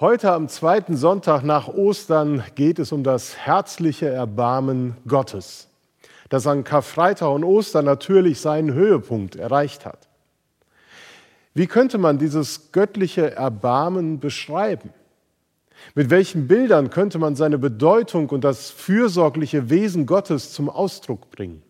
Heute am zweiten Sonntag nach Ostern geht es um das herzliche Erbarmen Gottes, das an Karfreitag und Ostern natürlich seinen Höhepunkt erreicht hat. Wie könnte man dieses göttliche Erbarmen beschreiben? Mit welchen Bildern könnte man seine Bedeutung und das fürsorgliche Wesen Gottes zum Ausdruck bringen?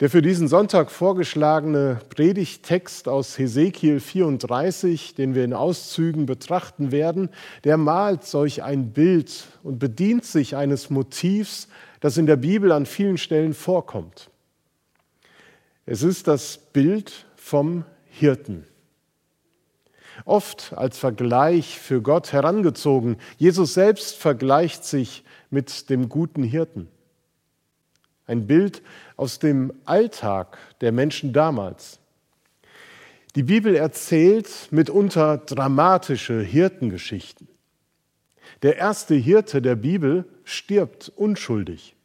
Der für diesen Sonntag vorgeschlagene Predigttext aus Hesekiel 34, den wir in Auszügen betrachten werden, der malt solch ein Bild und bedient sich eines Motivs, das in der Bibel an vielen Stellen vorkommt. Es ist das Bild vom Hirten. Oft als Vergleich für Gott herangezogen. Jesus selbst vergleicht sich mit dem guten Hirten. Ein Bild aus dem Alltag der Menschen damals. Die Bibel erzählt mitunter dramatische Hirtengeschichten. Der erste Hirte der Bibel stirbt unschuldig.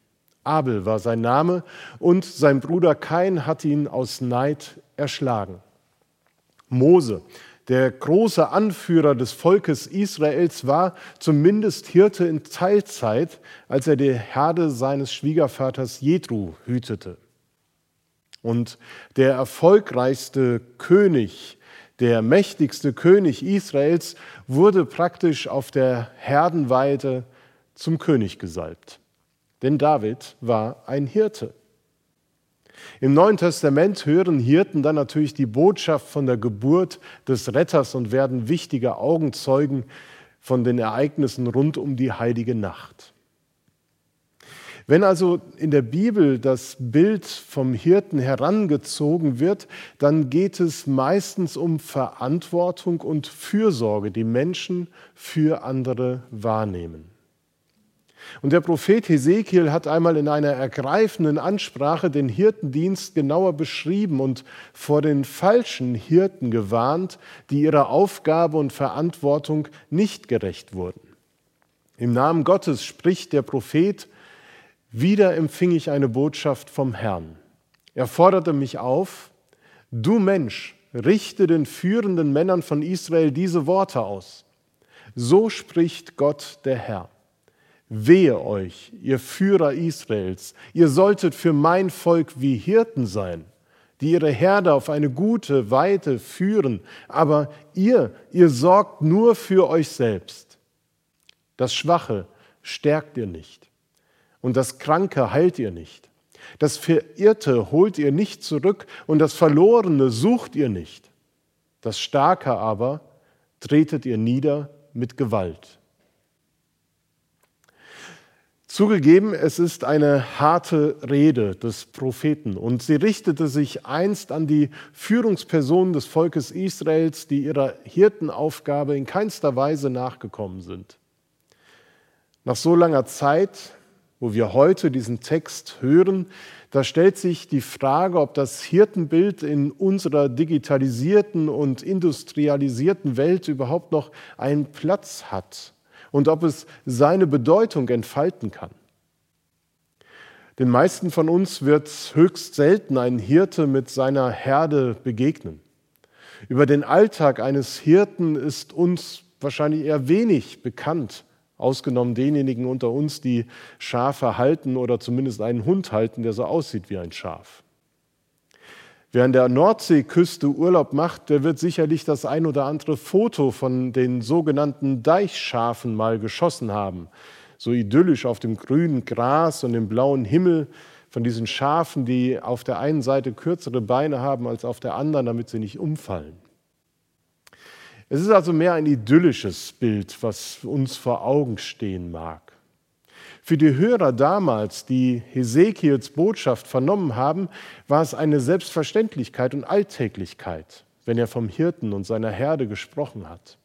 Abel war sein Name und sein Bruder Kain hat ihn aus Neid erschlagen. Mose der große Anführer des Volkes Israels war zumindest Hirte in Teilzeit, als er die Herde seines Schwiegervaters Jethru hütete. Und der erfolgreichste König, der mächtigste König Israels, wurde praktisch auf der Herdenweide zum König gesalbt. Denn David war ein Hirte. Im Neuen Testament hören Hirten dann natürlich die Botschaft von der Geburt des Retters und werden wichtige Augenzeugen von den Ereignissen rund um die heilige Nacht. Wenn also in der Bibel das Bild vom Hirten herangezogen wird, dann geht es meistens um Verantwortung und Fürsorge, die Menschen für andere wahrnehmen. Und der Prophet Hesekiel hat einmal in einer ergreifenden Ansprache den Hirtendienst genauer beschrieben und vor den falschen Hirten gewarnt, die ihrer Aufgabe und Verantwortung nicht gerecht wurden. Im Namen Gottes spricht der Prophet, wieder empfing ich eine Botschaft vom Herrn. Er forderte mich auf, du Mensch, richte den führenden Männern von Israel diese Worte aus. So spricht Gott der Herr. Wehe euch, ihr Führer Israels, ihr solltet für mein Volk wie Hirten sein, die ihre Herde auf eine gute Weite führen, aber ihr, ihr sorgt nur für euch selbst. Das Schwache stärkt ihr nicht und das Kranke heilt ihr nicht. Das Verirrte holt ihr nicht zurück und das Verlorene sucht ihr nicht. Das Starke aber tretet ihr nieder mit Gewalt. Zugegeben, es ist eine harte Rede des Propheten und sie richtete sich einst an die Führungspersonen des Volkes Israels, die ihrer Hirtenaufgabe in keinster Weise nachgekommen sind. Nach so langer Zeit, wo wir heute diesen Text hören, da stellt sich die Frage, ob das Hirtenbild in unserer digitalisierten und industrialisierten Welt überhaupt noch einen Platz hat und ob es seine Bedeutung entfalten kann. Den meisten von uns wird höchst selten ein Hirte mit seiner Herde begegnen. Über den Alltag eines Hirten ist uns wahrscheinlich eher wenig bekannt, ausgenommen denjenigen unter uns, die Schafe halten oder zumindest einen Hund halten, der so aussieht wie ein Schaf. Wer an der Nordseeküste Urlaub macht, der wird sicherlich das ein oder andere Foto von den sogenannten Deichschafen mal geschossen haben. So idyllisch auf dem grünen Gras und dem blauen Himmel von diesen Schafen, die auf der einen Seite kürzere Beine haben als auf der anderen, damit sie nicht umfallen. Es ist also mehr ein idyllisches Bild, was uns vor Augen stehen mag. Für die Hörer damals, die Hesekiels Botschaft vernommen haben, war es eine Selbstverständlichkeit und Alltäglichkeit, wenn er vom Hirten und seiner Herde gesprochen hat.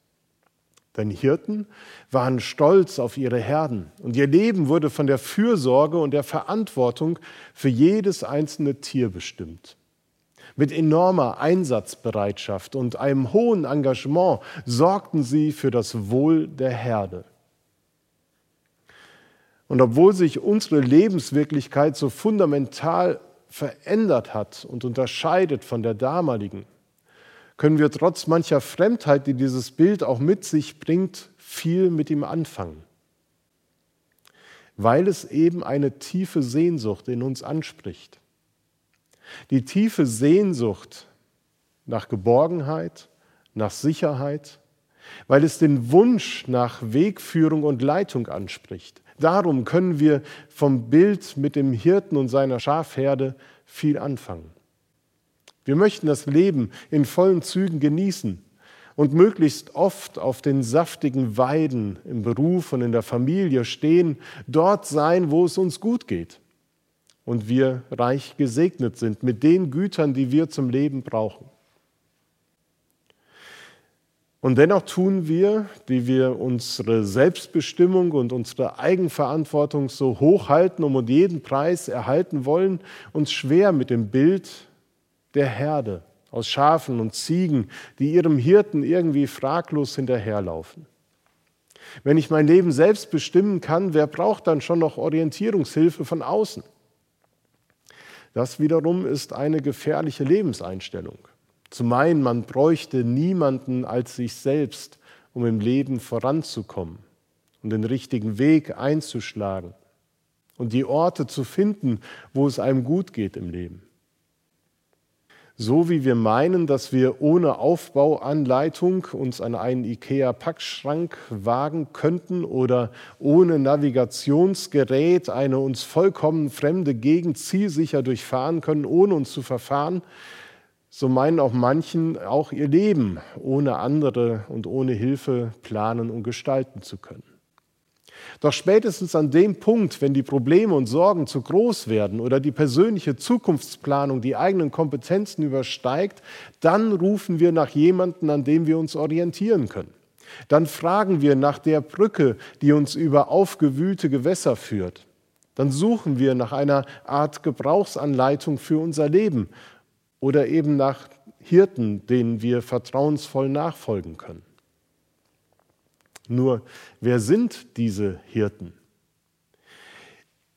Denn Hirten waren stolz auf ihre Herden und ihr Leben wurde von der Fürsorge und der Verantwortung für jedes einzelne Tier bestimmt. Mit enormer Einsatzbereitschaft und einem hohen Engagement sorgten sie für das Wohl der Herde. Und obwohl sich unsere Lebenswirklichkeit so fundamental verändert hat und unterscheidet von der damaligen, können wir trotz mancher Fremdheit, die dieses Bild auch mit sich bringt, viel mit ihm anfangen. Weil es eben eine tiefe Sehnsucht in uns anspricht. Die tiefe Sehnsucht nach Geborgenheit, nach Sicherheit, weil es den Wunsch nach Wegführung und Leitung anspricht. Darum können wir vom Bild mit dem Hirten und seiner Schafherde viel anfangen. Wir möchten das Leben in vollen Zügen genießen und möglichst oft auf den saftigen Weiden im Beruf und in der Familie stehen, dort sein, wo es uns gut geht und wir reich gesegnet sind mit den Gütern, die wir zum Leben brauchen. Und dennoch tun wir, die wir unsere Selbstbestimmung und unsere Eigenverantwortung so hoch halten und um jeden Preis erhalten wollen, uns schwer mit dem Bild der Herde aus Schafen und Ziegen, die ihrem Hirten irgendwie fraglos hinterherlaufen. Wenn ich mein Leben selbst bestimmen kann, wer braucht dann schon noch Orientierungshilfe von außen? Das wiederum ist eine gefährliche Lebenseinstellung. Zu meinen, man bräuchte niemanden als sich selbst, um im Leben voranzukommen und den richtigen Weg einzuschlagen und die Orte zu finden, wo es einem gut geht im Leben. So wie wir meinen, dass wir ohne Aufbauanleitung uns an einen IKEA-Packschrank wagen könnten oder ohne Navigationsgerät eine uns vollkommen fremde Gegend zielsicher durchfahren können, ohne uns zu verfahren, so meinen auch manchen auch ihr Leben ohne andere und ohne Hilfe planen und gestalten zu können. Doch spätestens an dem Punkt, wenn die Probleme und Sorgen zu groß werden oder die persönliche Zukunftsplanung die eigenen Kompetenzen übersteigt, dann rufen wir nach jemandem, an dem wir uns orientieren können. Dann fragen wir nach der Brücke, die uns über aufgewühlte Gewässer führt. Dann suchen wir nach einer Art Gebrauchsanleitung für unser Leben oder eben nach Hirten, denen wir vertrauensvoll nachfolgen können. Nur, wer sind diese Hirten?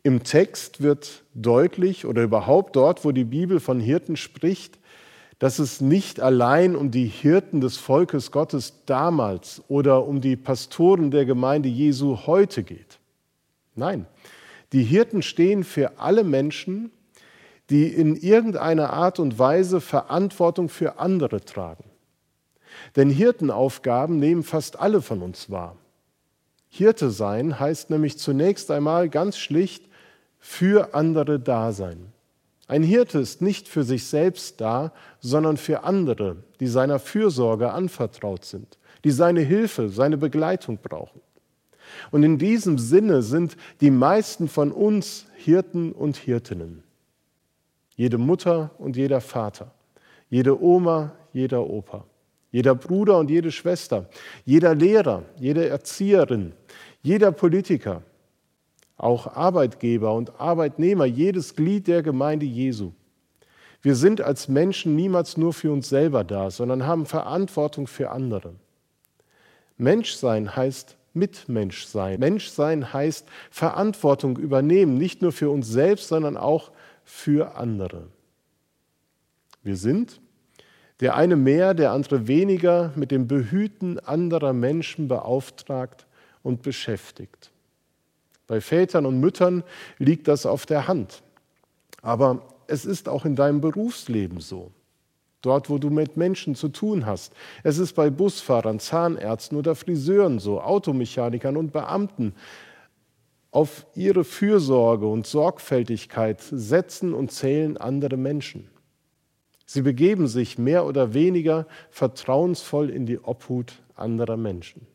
Im Text wird deutlich oder überhaupt dort, wo die Bibel von Hirten spricht, dass es nicht allein um die Hirten des Volkes Gottes damals oder um die Pastoren der Gemeinde Jesu heute geht. Nein, die Hirten stehen für alle Menschen, die in irgendeiner Art und Weise Verantwortung für andere tragen. Denn Hirtenaufgaben nehmen fast alle von uns wahr. Hirte sein heißt nämlich zunächst einmal ganz schlicht für andere da sein. Ein Hirte ist nicht für sich selbst da, sondern für andere, die seiner Fürsorge anvertraut sind, die seine Hilfe, seine Begleitung brauchen. Und in diesem Sinne sind die meisten von uns Hirten und Hirtinnen. Jede Mutter und jeder Vater, jede Oma, jeder Opa, jeder Bruder und jede Schwester, jeder Lehrer, jede Erzieherin, jeder Politiker, auch Arbeitgeber und Arbeitnehmer, jedes Glied der Gemeinde Jesu. Wir sind als Menschen niemals nur für uns selber da, sondern haben Verantwortung für andere. Menschsein heißt Mitmensch sein. Menschsein heißt Verantwortung übernehmen, nicht nur für uns selbst, sondern auch für andere. Wir sind, der eine mehr, der andere weniger, mit dem Behüten anderer Menschen beauftragt und beschäftigt. Bei Vätern und Müttern liegt das auf der Hand. Aber es ist auch in deinem Berufsleben so. Dort, wo du mit Menschen zu tun hast. Es ist bei Busfahrern, Zahnärzten oder Friseuren so, Automechanikern und Beamten, auf ihre Fürsorge und Sorgfältigkeit setzen und zählen andere Menschen. Sie begeben sich mehr oder weniger vertrauensvoll in die Obhut anderer Menschen.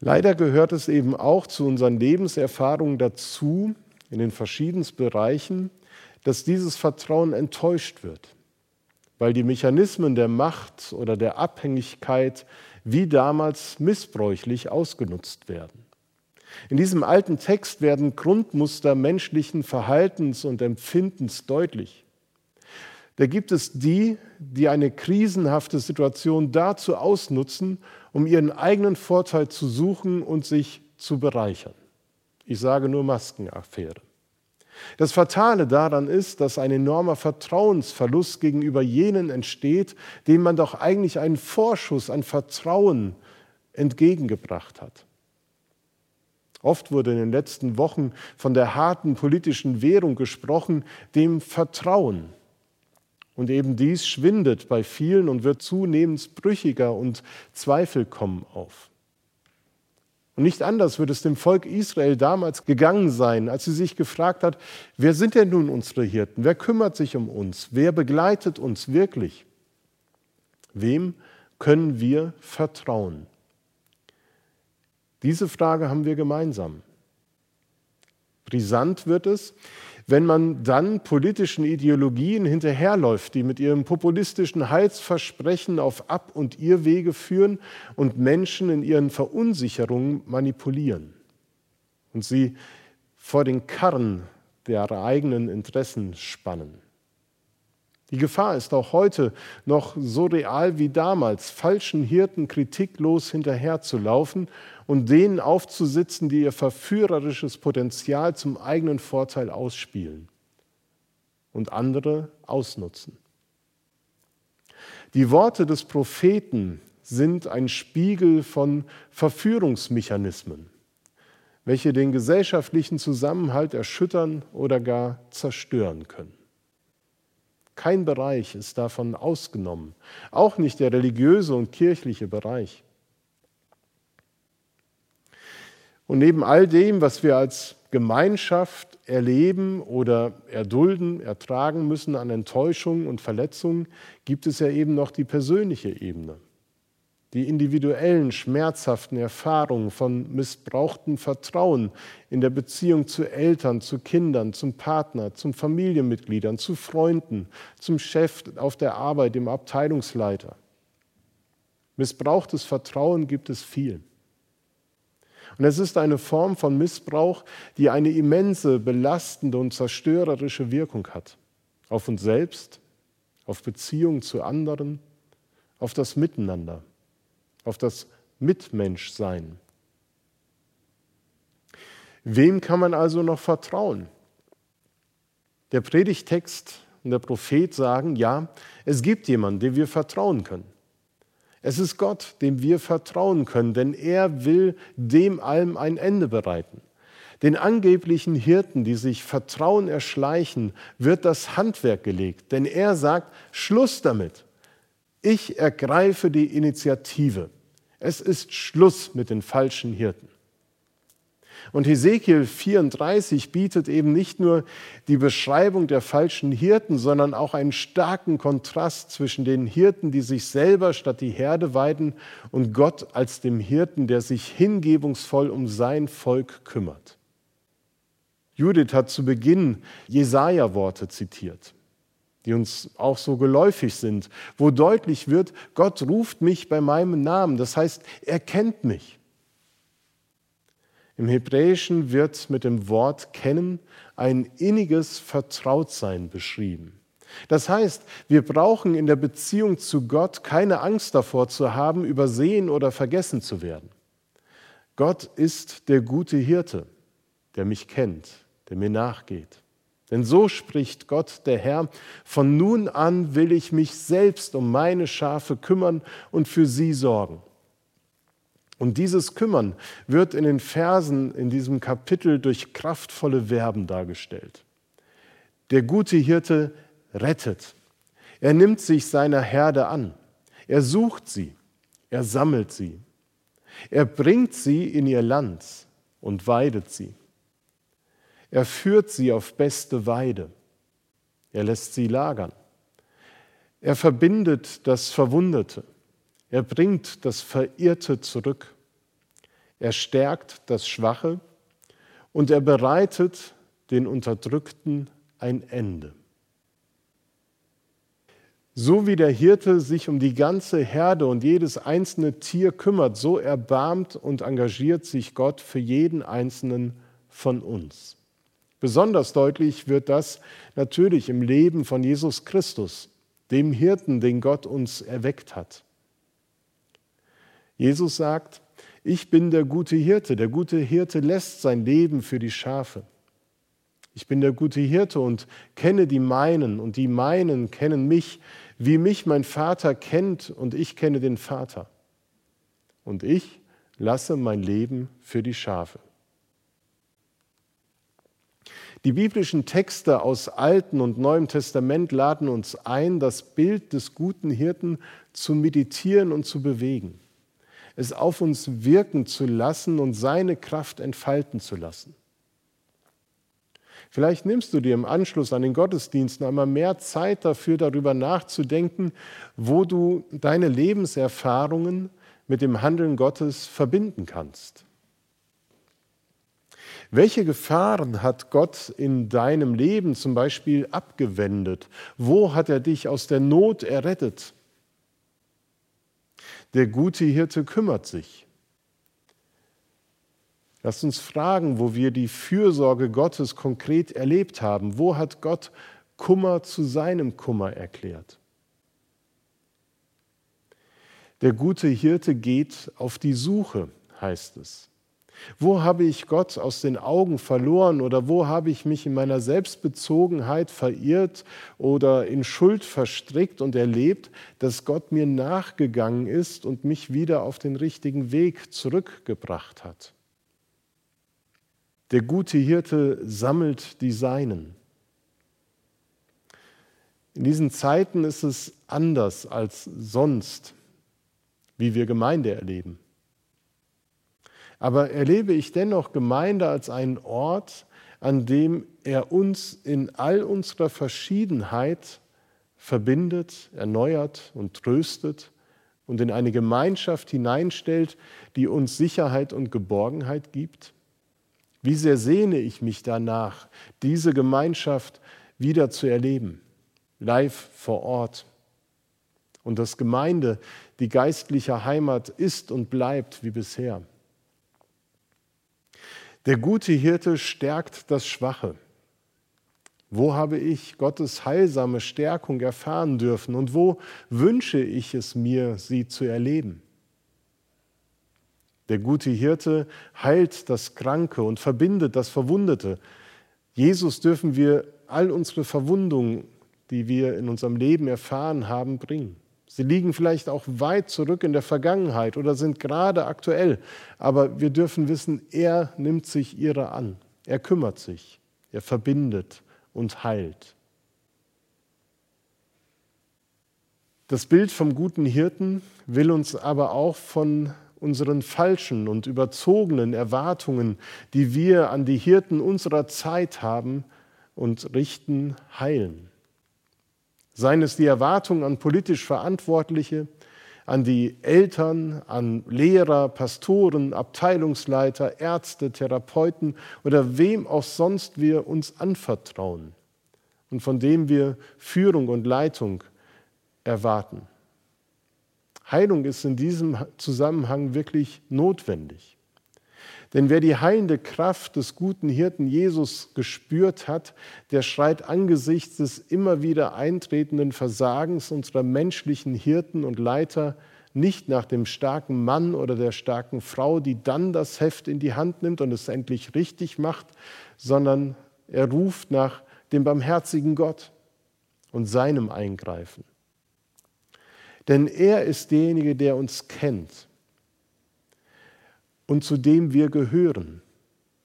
Leider gehört es eben auch zu unseren Lebenserfahrungen dazu, in den verschiedensten Bereichen, dass dieses Vertrauen enttäuscht wird, weil die Mechanismen der Macht oder der Abhängigkeit wie damals missbräuchlich ausgenutzt werden. In diesem alten Text werden Grundmuster menschlichen Verhaltens und Empfindens deutlich. Da gibt es die, die eine krisenhafte Situation dazu ausnutzen, um ihren eigenen Vorteil zu suchen und sich zu bereichern. Ich sage nur Maskenaffäre. Das Fatale daran ist, dass ein enormer Vertrauensverlust gegenüber jenen entsteht, denen man doch eigentlich einen Vorschuss an Vertrauen entgegengebracht hat. Oft wurde in den letzten Wochen von der harten politischen Währung gesprochen, dem Vertrauen. Und eben dies schwindet bei vielen und wird zunehmend brüchiger und Zweifel kommen auf. Und nicht anders wird es dem Volk Israel damals gegangen sein, als sie sich gefragt hat, wer sind denn nun unsere Hirten? Wer kümmert sich um uns? Wer begleitet uns wirklich? Wem können wir vertrauen? Diese Frage haben wir gemeinsam. Brisant wird es, wenn man dann politischen Ideologien hinterherläuft, die mit ihrem populistischen Heilsversprechen auf Ab- und Irrwege führen und Menschen in ihren Verunsicherungen manipulieren und sie vor den Karren der eigenen Interessen spannen. Die Gefahr ist auch heute noch so real wie damals, falschen Hirten kritiklos hinterherzulaufen und denen aufzusitzen, die ihr verführerisches Potenzial zum eigenen Vorteil ausspielen und andere ausnutzen. Die Worte des Propheten sind ein Spiegel von Verführungsmechanismen, welche den gesellschaftlichen Zusammenhalt erschüttern oder gar zerstören können. Kein Bereich ist davon ausgenommen, auch nicht der religiöse und kirchliche Bereich. Und neben all dem, was wir als Gemeinschaft erleben oder erdulden, ertragen müssen an Enttäuschungen und Verletzungen, gibt es ja eben noch die persönliche Ebene. Die individuellen, schmerzhaften Erfahrungen von missbrauchtem Vertrauen in der Beziehung zu Eltern, zu Kindern, zum Partner, zum Familienmitgliedern, zu Freunden, zum Chef auf der Arbeit, dem Abteilungsleiter. Missbrauchtes Vertrauen gibt es viel. Und es ist eine Form von Missbrauch, die eine immense, belastende und zerstörerische Wirkung hat. Auf uns selbst, auf Beziehungen zu anderen, auf das Miteinander, auf das Mitmenschsein. Wem kann man also noch vertrauen? Der Predigtext und der Prophet sagen, ja, es gibt jemanden, dem wir vertrauen können. Es ist Gott, dem wir vertrauen können, denn er will dem allem ein Ende bereiten. Den angeblichen Hirten, die sich Vertrauen erschleichen, wird das Handwerk gelegt, denn er sagt, Schluss damit. Ich ergreife die Initiative. Es ist Schluss mit den falschen Hirten. Und Hesekiel 34 bietet eben nicht nur die Beschreibung der falschen Hirten, sondern auch einen starken Kontrast zwischen den Hirten, die sich selber statt die Herde weiden, und Gott als dem Hirten, der sich hingebungsvoll um sein Volk kümmert. Judith hat zu Beginn Jesaja-Worte zitiert, die uns auch so geläufig sind, wo deutlich wird, Gott ruft mich bei meinem Namen. Das heißt, er kennt mich. Im Hebräischen wird mit dem Wort kennen ein inniges Vertrautsein beschrieben. Das heißt, wir brauchen in der Beziehung zu Gott keine Angst davor zu haben, übersehen oder vergessen zu werden. Gott ist der gute Hirte, der mich kennt, der mir nachgeht. Denn so spricht Gott, der Herr, von nun an will ich mich selbst um meine Schafe kümmern und für sie sorgen. Und dieses Kümmern wird in den Versen in diesem Kapitel durch kraftvolle Verben dargestellt. Der gute Hirte rettet. Er nimmt sich seiner Herde an. Er sucht sie. Er sammelt sie. Er bringt sie in ihr Land und weidet sie. Er führt sie auf beste Weide. Er lässt sie lagern. Er verbindet das Verwundete. Er bringt das Verirrte zurück. Er stärkt das Schwache und er bereitet den Unterdrückten ein Ende. So wie der Hirte sich um die ganze Herde und jedes einzelne Tier kümmert, so erbarmt und engagiert sich Gott für jeden einzelnen von uns. Besonders deutlich wird das natürlich im Leben von Jesus Christus, dem Hirten, den Gott uns erweckt hat. Jesus sagt, ich bin der gute Hirte. Der gute Hirte lässt sein Leben für die Schafe. Ich bin der gute Hirte und kenne die meinen und die meinen kennen mich, wie mich mein Vater kennt und ich kenne den Vater. Und ich lasse mein Leben für die Schafe. Die biblischen Texte aus Alten und Neuem Testament laden uns ein, das Bild des guten Hirten zu meditieren und zu bewegen, es auf uns wirken zu lassen und seine Kraft entfalten zu lassen. Vielleicht nimmst du dir im Anschluss an den Gottesdiensten einmal mehr Zeit dafür, darüber nachzudenken, wo du deine Lebenserfahrungen mit dem Handeln Gottes verbinden kannst. Welche Gefahren hat Gott in deinem Leben zum Beispiel abgewendet? Wo hat er dich aus der Not errettet? Der gute Hirte kümmert sich. Lasst uns fragen, wo wir die Fürsorge Gottes konkret erlebt haben. Wo hat Gott Kummer zu seinem Kummer erklärt? Der gute Hirte geht auf die Suche, heißt es. Wo habe ich Gott aus den Augen verloren oder wo habe ich mich in meiner Selbstbezogenheit verirrt oder in Schuld verstrickt und erlebt, dass Gott mir nachgegangen ist und mich wieder auf den richtigen Weg zurückgebracht hat? Der gute Hirte sammelt die Seinen. In diesen Zeiten ist es anders als sonst, wie wir Gemeinde erleben. Aber erlebe ich dennoch Gemeinde als einen Ort, an dem er uns in all unserer Verschiedenheit verbindet, erneuert und tröstet und in eine Gemeinschaft hineinstellt, die uns Sicherheit und Geborgenheit gibt? Wie sehr sehne ich mich danach, diese Gemeinschaft wieder zu erleben, live vor Ort. Und dass Gemeinde die geistliche Heimat ist und bleibt wie bisher. Der gute Hirte stärkt das Schwache. Wo habe ich Gottes heilsame Stärkung erfahren dürfen und wo wünsche ich es mir, sie zu erleben? Der gute Hirte heilt das Kranke und verbindet das Verwundete. Jesus dürfen wir all unsere Verwundungen, die wir in unserem Leben erfahren haben, bringen. Sie liegen vielleicht auch weit zurück in der Vergangenheit oder sind gerade aktuell, aber wir dürfen wissen, er nimmt sich ihrer an. Er kümmert sich, er verbindet und heilt. Das Bild vom guten Hirten will uns aber auch von unseren falschen und überzogenen Erwartungen, die wir an die Hirten unserer Zeit haben und richten, heilen. Seien es die Erwartungen an politisch Verantwortliche, an die Eltern, an Lehrer, Pastoren, Abteilungsleiter, Ärzte, Therapeuten oder wem auch sonst wir uns anvertrauen und von dem wir Führung und Leitung erwarten. Heilung ist in diesem Zusammenhang wirklich notwendig. Denn wer die heilende Kraft des guten Hirten Jesus gespürt hat, der schreit angesichts des immer wieder eintretenden Versagens unserer menschlichen Hirten und Leiter nicht nach dem starken Mann oder der starken Frau, die dann das Heft in die Hand nimmt und es endlich richtig macht, sondern er ruft nach dem barmherzigen Gott und seinem Eingreifen. Denn er ist derjenige, der uns kennt und zu dem wir gehören.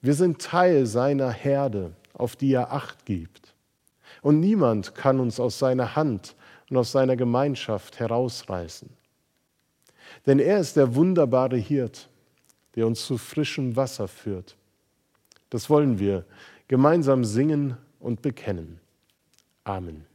Wir sind Teil seiner Herde, auf die er acht gibt. Und niemand kann uns aus seiner Hand und aus seiner Gemeinschaft herausreißen. Denn er ist der wunderbare Hirt, der uns zu frischem Wasser führt. Das wollen wir gemeinsam singen und bekennen. Amen.